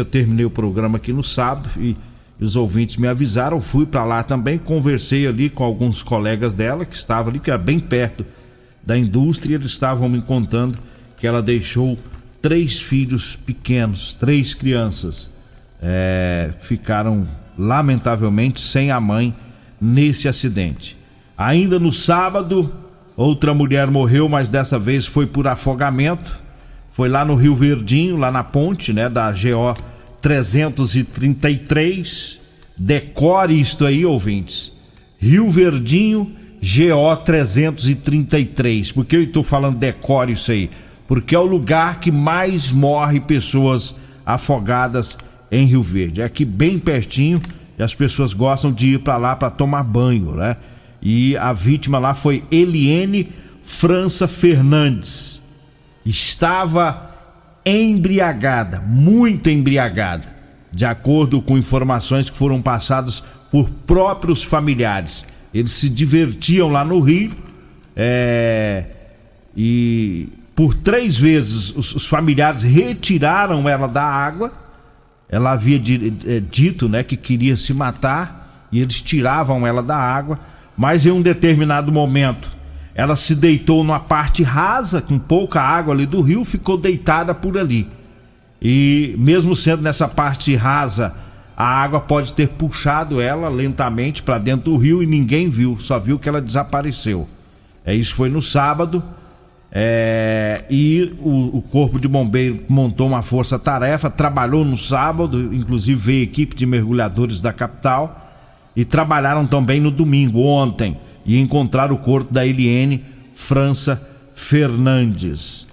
que eu terminei o programa aqui no sábado e os ouvintes me avisaram, fui para lá também, conversei ali com alguns colegas dela que estavam ali, que era bem perto da indústria, eles estavam me contando que ela deixou três filhos pequenos, três crianças, é, ficaram lamentavelmente sem a mãe nesse acidente. Ainda no sábado, outra mulher morreu, mas dessa vez foi por afogamento. Foi lá no Rio Verdinho, lá na ponte, né, da GO 333. Decore isto aí, ouvintes. Rio Verdinho, GO 333. Por que eu estou falando decore isso aí? Porque é o lugar que mais morre pessoas afogadas em Rio Verde. É aqui bem pertinho e as pessoas gostam de ir para lá para tomar banho, né? E a vítima lá foi Eliene França Fernandes. Estava embriagada, muito embriagada, de acordo com informações que foram passadas por próprios familiares. Eles se divertiam lá no Rio é, e por três vezes os, os, familiares retiraram ela da água. Ela havia é, dito né, que queria se matar e eles tiravam ela da água, mas em um determinado momento ela se deitou numa parte rasa, com pouca água ali do rio, ficou deitada por ali. E mesmo sendo nessa parte rasa, a água pode ter puxado ela lentamente para dentro do rio e ninguém viu, só viu que ela desapareceu. É, isso foi no sábado. É, e o, o, Corpo de Bombeiro montou uma força-tarefa, trabalhou no sábado, inclusive veio equipe de mergulhadores da capital, e trabalharam também no domingo, ontem e encontrar o corpo da Eliene França Fernandes.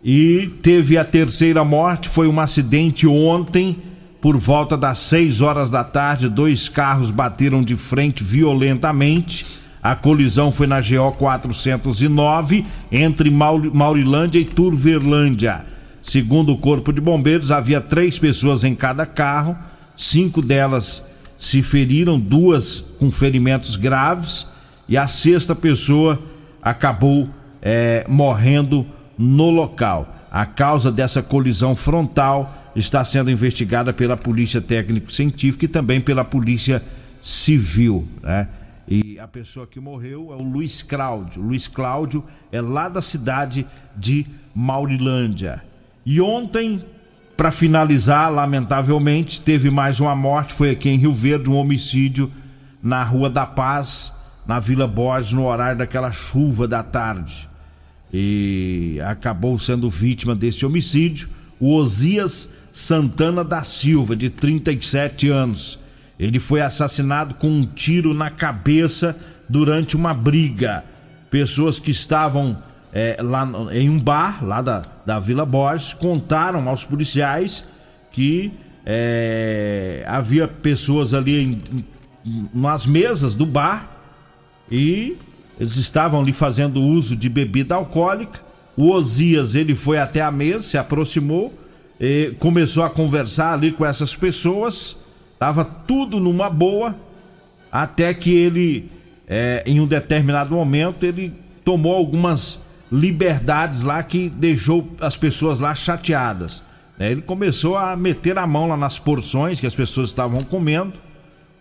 E teve a terceira morte, foi um acidente ontem, por volta das 6 horas da tarde, dois carros bateram de frente violentamente. A colisão foi na GO 409, entre Maurilândia e Turverlândia. Segundo o Corpo de Bombeiros, havia três pessoas em cada carro, cinco delas se feriram, duas com ferimentos graves e a sexta pessoa acabou é, morrendo no local. A causa dessa colisão frontal está sendo investigada pela Polícia Técnico-Científica e também pela Polícia Civil. Né? E a pessoa que morreu é o Luiz Cláudio. Luiz Cláudio é lá da cidade de Maurilândia. E ontem, para finalizar, lamentavelmente, teve mais uma morte. Foi aqui em Rio Verde, um homicídio na Rua da Paz na Vila Borges no horário daquela chuva da tarde. E acabou sendo vítima desse homicídio o Osias Santana da Silva, de 37 anos. Ele foi assassinado com um tiro na cabeça durante uma briga. Pessoas que estavam é, lá em um bar, lá da, da Vila Borges, contaram aos policiais que é, havia pessoas ali em, em, nas mesas do bar e eles estavam ali fazendo uso de bebida alcoólica. O Osias ele foi até a mesa, se aproximou, começou a conversar ali com essas pessoas. Tava tudo numa boa, até que ele, é, em um determinado momento, ele tomou algumas liberdades lá que deixou as pessoas lá chateadas. Né? Ele começou a meter a mão lá nas porções que as pessoas estavam comendo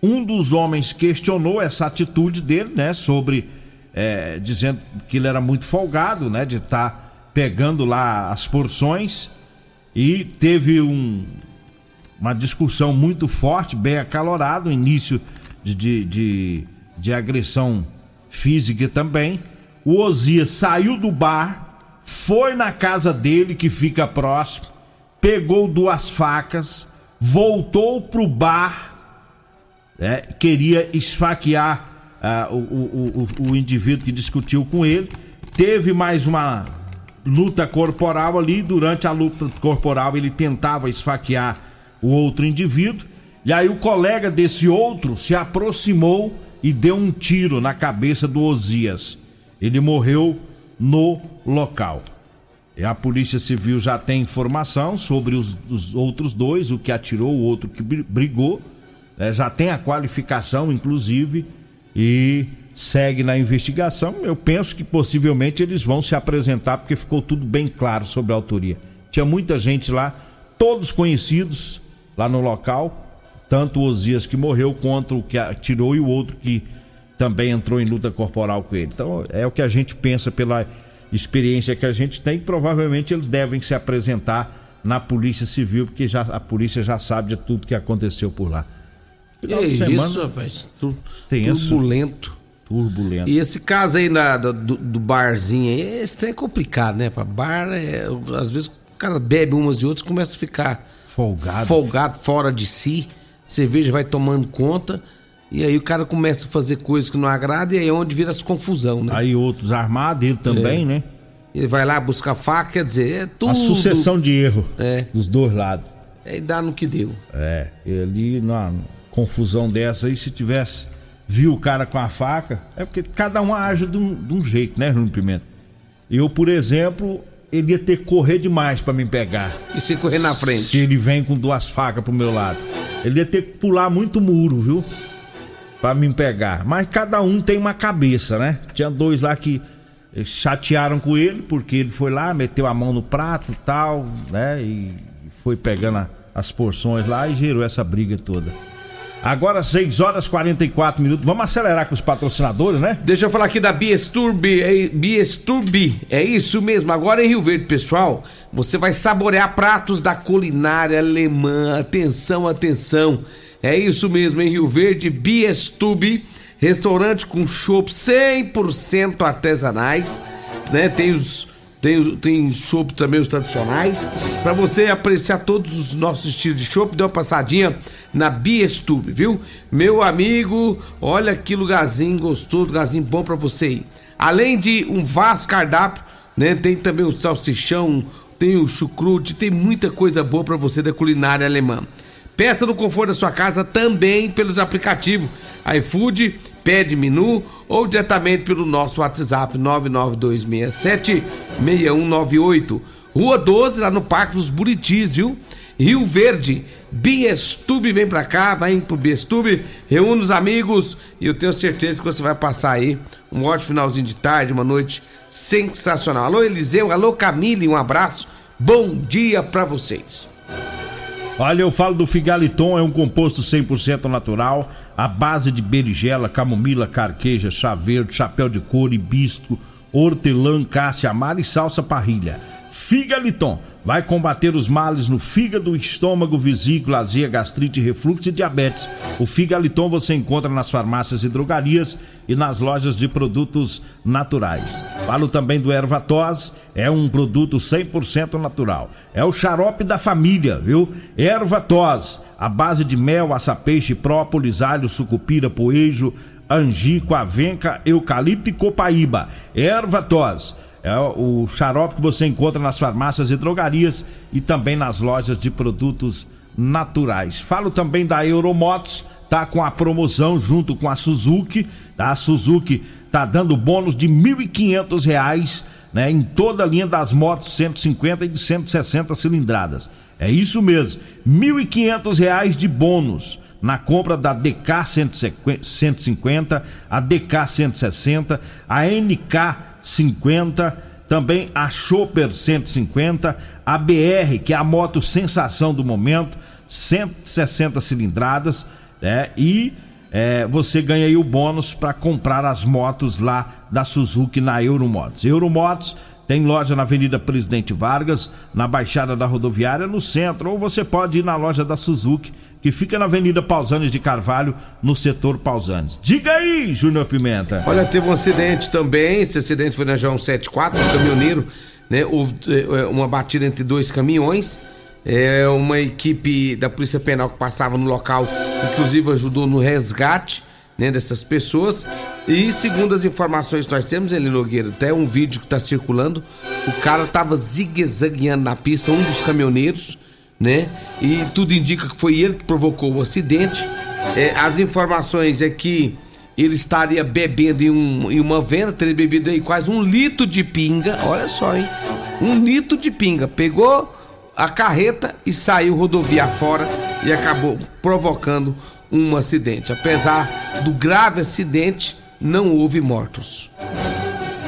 um dos homens questionou essa atitude dele, né? Sobre é, dizendo que ele era muito folgado, né? De estar tá pegando lá as porções e teve um, uma discussão muito forte, bem acalorada, início de, de, de, de agressão física também. O Osias saiu do bar, foi na casa dele que fica próximo, pegou duas facas, voltou pro bar né, queria esfaquear uh, o, o, o, o indivíduo que discutiu com ele. Teve mais uma luta corporal ali. Durante a luta corporal, ele tentava esfaquear o outro indivíduo. E aí, o colega desse outro se aproximou e deu um tiro na cabeça do Osias. Ele morreu no local. E a Polícia Civil já tem informação sobre os, os outros dois, o que atirou, o outro que brigou né, já tem a qualificação, inclusive, e segue na investigação. Eu penso que possivelmente eles vão se apresentar, porque ficou tudo bem claro sobre a autoria. Tinha muita gente lá, todos conhecidos, lá no local, tanto o Osias que morreu quanto o que atirou e o outro que também entrou em luta corporal com ele. Então é o que a gente pensa pela experiência que a gente tem, provavelmente eles devem se apresentar na Polícia Civil, porque já, a polícia já sabe de tudo que aconteceu por lá. Final é semana, isso, rapaz. Tu, turbulento. Turbulento. E esse caso aí na, do, do barzinho aí, esse trem é complicado, né? Pra bar, é, às vezes o cara bebe umas e outras começa a ficar folgado. folgado, fora de si. Cerveja vai tomando conta. E aí o cara começa a fazer coisas que não agrada e aí é onde vira as confusão, né? Aí outros armados, ele também, é. né? Ele vai lá buscar faca, quer dizer, é tudo. A sucessão de erro é. dos dois lados. É, e dá no que deu. É, ali na confusão dessa aí, se tivesse viu o cara com a faca, é porque cada um age de um, de um jeito, né, Bruno Pimenta? Eu, por exemplo, ele ia ter que correr demais para me pegar. E se correr na frente? Se ele vem com duas facas pro meu lado. Ele ia ter que pular muito muro, viu? Pra me pegar. Mas cada um tem uma cabeça, né? Tinha dois lá que chatearam com ele, porque ele foi lá, meteu a mão no prato e tal, né? E foi pegando as porções lá e gerou essa briga toda. Agora 6 horas 44 minutos. Vamos acelerar com os patrocinadores, né? Deixa eu falar aqui da Biesturbi, é, Biesturbi, é isso mesmo. Agora em Rio Verde, pessoal, você vai saborear pratos da culinária alemã. Atenção, atenção. É isso mesmo, em Rio Verde, Biesturbi, restaurante com chopp 100% artesanais, né? Tem os tem, tem chopp também, os tradicionais. Para você apreciar todos os nossos estilos de chopp, dê uma passadinha na Biestube, viu? Meu amigo, olha que lugarzinho gostoso, lugarzinho bom para você ir. Além de um vasto cardápio, né? Tem também o salsichão, tem o chucrute, tem muita coisa boa para você da culinária alemã. Peça no conforto da sua casa também pelos aplicativos iFood, Pede Menu ou diretamente pelo nosso WhatsApp 992676198. Rua 12, lá no Parque dos Buritis, viu? Rio Verde, Biestube, vem pra cá, vai pro Biestube, reúne os amigos e eu tenho certeza que você vai passar aí um ótimo finalzinho de tarde, uma noite sensacional. Alô Eliseu, alô Camille, um abraço, bom dia pra vocês. Olha, eu falo do Figaliton, é um composto 100% natural, à base de berigela, camomila, carqueja, chá verde, chapéu de couro, hibisco, hortelã, cássia amara e salsa parrilha. Figaliton vai combater os males no fígado, estômago, vesícula, azia, gastrite, refluxo e diabetes. O Figaliton você encontra nas farmácias e drogarias e nas lojas de produtos naturais. Falo também do Ervatos, é um produto 100% natural. É o xarope da família, viu? Ervatos, a base de mel, açapeixe, própolis, alho, sucupira, poejo, angico, avenca, eucalipto e copaíba. Ervatos é o xarope que você encontra nas farmácias e drogarias e também nas lojas de produtos naturais. Falo também da Euromotos, tá com a promoção junto com a Suzuki, tá? A Suzuki tá dando bônus de R$ 1.500, né, em toda a linha das motos 150 e de 160 cilindradas. É isso mesmo, R$ 1.500 de bônus na compra da DK 150, a DK 160, a NK 50, também a Chopper 150, a BR, que é a moto sensação do momento, 160 cilindradas, né? E é, você ganha aí o bônus para comprar as motos lá da Suzuki na Euromotos. Euromotos tem loja na Avenida Presidente Vargas, na Baixada da Rodoviária, no centro, ou você pode ir na loja da Suzuki que fica na Avenida Pausanes de Carvalho, no setor Pausanes. Diga aí, Júnior Pimenta. Olha, teve um acidente também, esse acidente foi na João 74, um caminhoneiro, né? Houve é, uma batida entre dois caminhões. É uma equipe da Polícia Penal que passava no local, inclusive ajudou no resgate né, dessas pessoas. E segundo as informações que nós temos, ele Nogueira, até um vídeo que está circulando, o cara estava zigue-zagueando na pista, um dos caminhoneiros né? E tudo indica que foi ele que provocou o acidente. É, as informações é que ele estaria bebendo em, um, em uma venda, teria bebido aí quase um litro de pinga. Olha só, hein? Um litro de pinga. Pegou a carreta e saiu rodovia fora e acabou provocando um acidente. Apesar do grave acidente, não houve mortos.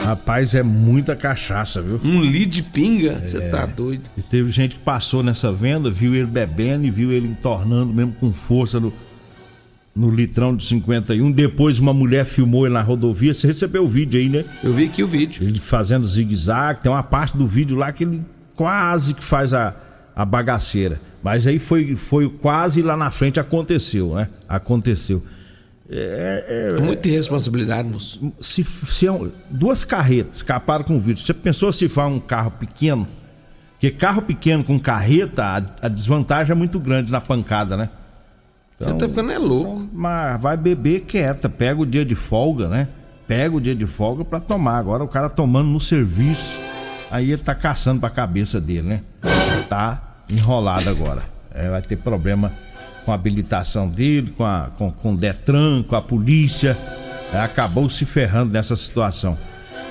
Rapaz, é muita cachaça, viu? Um litro de pinga? Você é. tá doido. E teve gente que passou nessa venda, viu ele bebendo e viu ele entornando mesmo com força no, no litrão de 51. Depois uma mulher filmou ele na rodovia. Você recebeu o vídeo aí, né? Eu vi aqui o vídeo. Ele fazendo zigue-zague. Tem uma parte do vídeo lá que ele quase que faz a, a bagaceira. Mas aí foi, foi quase lá na frente aconteceu, né? Aconteceu. É, é, é muita irresponsabilidade, moço. Se, se é duas carretas escaparam com o vídeo. Você pensou se for um carro pequeno? Porque carro pequeno com carreta, a, a desvantagem é muito grande na pancada, né? Então, Você tá ficando é louco. Então, mas vai beber quieta, pega o dia de folga, né? Pega o dia de folga para tomar. Agora o cara tomando no serviço, aí ele tá caçando pra cabeça dele, né? Tá enrolado agora. É, vai ter problema com a habilitação dele, com, a, com, com o Detran, com a polícia. É, acabou se ferrando nessa situação.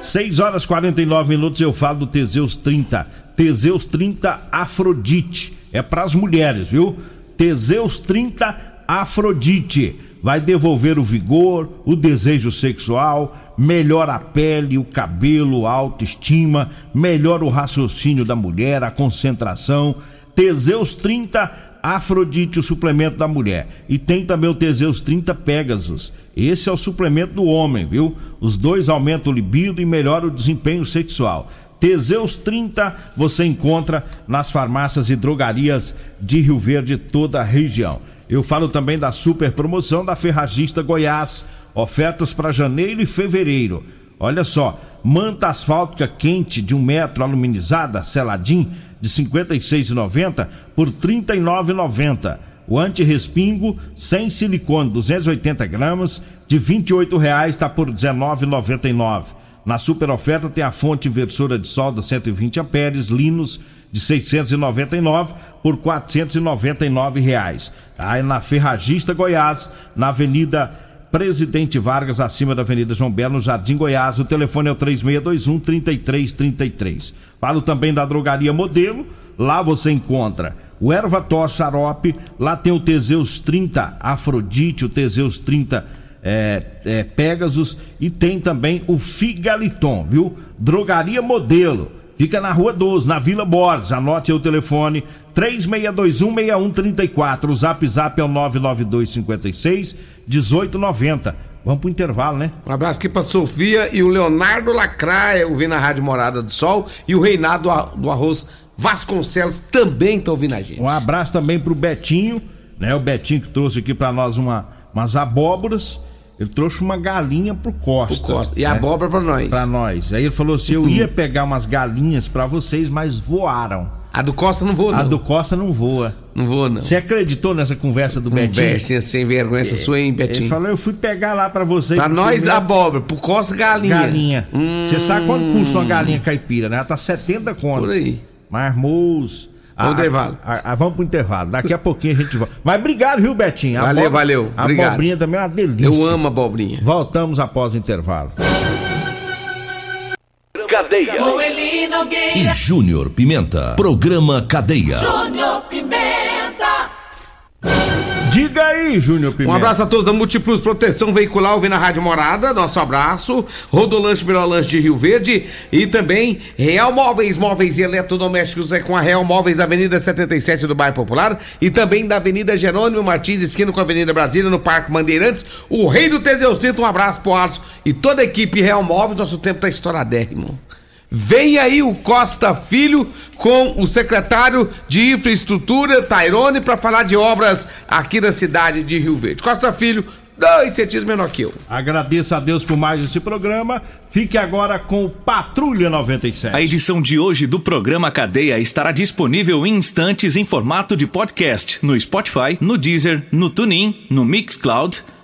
6 horas 49 minutos eu falo do Teseus 30. Teseus 30 Afrodite. É para as mulheres, viu? Teseus 30 Afrodite vai devolver o vigor, o desejo sexual, melhora a pele, o cabelo, a autoestima, melhora o raciocínio da mulher, a concentração. Teseus 30 Afrodite, o suplemento da mulher. E tem também o Teseus 30 Pegasus. Esse é o suplemento do homem, viu? Os dois aumentam o libido e melhoram o desempenho sexual. Teseus 30 você encontra nas farmácias e drogarias de Rio Verde, toda a região. Eu falo também da super promoção da Ferragista Goiás. Ofertas para janeiro e fevereiro. Olha só, manta asfáltica quente de um metro aluminizada, seladinho, de R$ 56,90 por R$ 39,90. O anti-respingo sem silicone, 280 gramas, de R$ 28,00 está por R$ 19,99. Na super oferta tem a fonte inversora de solda 120 amperes, Linus de 699 por 499 reais. Aí na Ferragista Goiás, na Avenida Presidente Vargas, acima da Avenida João Belo, no Jardim Goiás. O telefone é o 3621 3333. Falo também da Drogaria Modelo. Lá você encontra o Ervató Xarope, lá tem o Teseus 30 Afrodite, o Teseus 30 é, é, Pegasus e tem também o Figaliton, viu? Drogaria Modelo Fica na Rua 12, na Vila Borges. Anote aí o telefone 36216134. O Zap Zap é o 99256 1890. Vamos pro intervalo, né? Um abraço aqui pra Sofia e o Leonardo Lacraia, ouvindo a Rádio Morada do Sol, e o Reinado do Arroz Vasconcelos também tá ouvindo a gente. Um abraço também pro Betinho, né? O Betinho que trouxe aqui para nós uma, umas abóboras ele trouxe uma galinha pro Costa. Pro Costa. E né? abóbora pra nós. Pra nós. Aí ele falou assim: eu ia pegar umas galinhas para vocês, mas voaram. A do Costa não voa, não. A do Costa não voa. Não voa, não. Você acreditou nessa conversa do Betinho? Conversinha sem vergonha essa sua, hein, Betinho? Ele falou, eu fui pegar lá pra vocês. Pra nós, comer... abóbora. Pro Costa, galinha. Galinha. Você hum... sabe quanto custa uma galinha caipira, né? Ela tá 70 conto. Por aí. Marmoso. Vamos pro intervalo. A, a, vamos pro intervalo. Daqui a pouquinho a gente volta. Mas obrigado, viu, Betinho? A valeu, valeu. A obrigado. abobrinha também é uma delícia. Eu amo a abobrinha. Voltamos após o intervalo. Cadeia. E Júnior Pimenta. Programa Cadeia. Júnior Pimenta. Diga aí, Júnior Pimenta. Um abraço a todos da Multiplus Proteção Veicular, ouvindo a Rádio Morada. Nosso abraço. Rodolanche Melhor Lanche de Rio Verde. E também Real Móveis, Móveis e Eletrodomésticos é com a Real Móveis da Avenida 77 do Bairro Popular. E também da Avenida Jerônimo Martins, esquina com a Avenida Brasília, no Parque Bandeirantes. O Rei do Teseucito, um abraço pro Alisson e toda a equipe Real Móveis. Nosso tempo tá estouradérrimo. Vem aí o Costa Filho com o secretário de Infraestrutura, Tairone, para falar de obras aqui da cidade de Rio Verde. Costa Filho, dois centímetros menor que eu. Agradeço a Deus por mais esse programa. Fique agora com Patrulha 97. A edição de hoje do programa Cadeia estará disponível em instantes em formato de podcast no Spotify, no Deezer, no TuneIn, no Mixcloud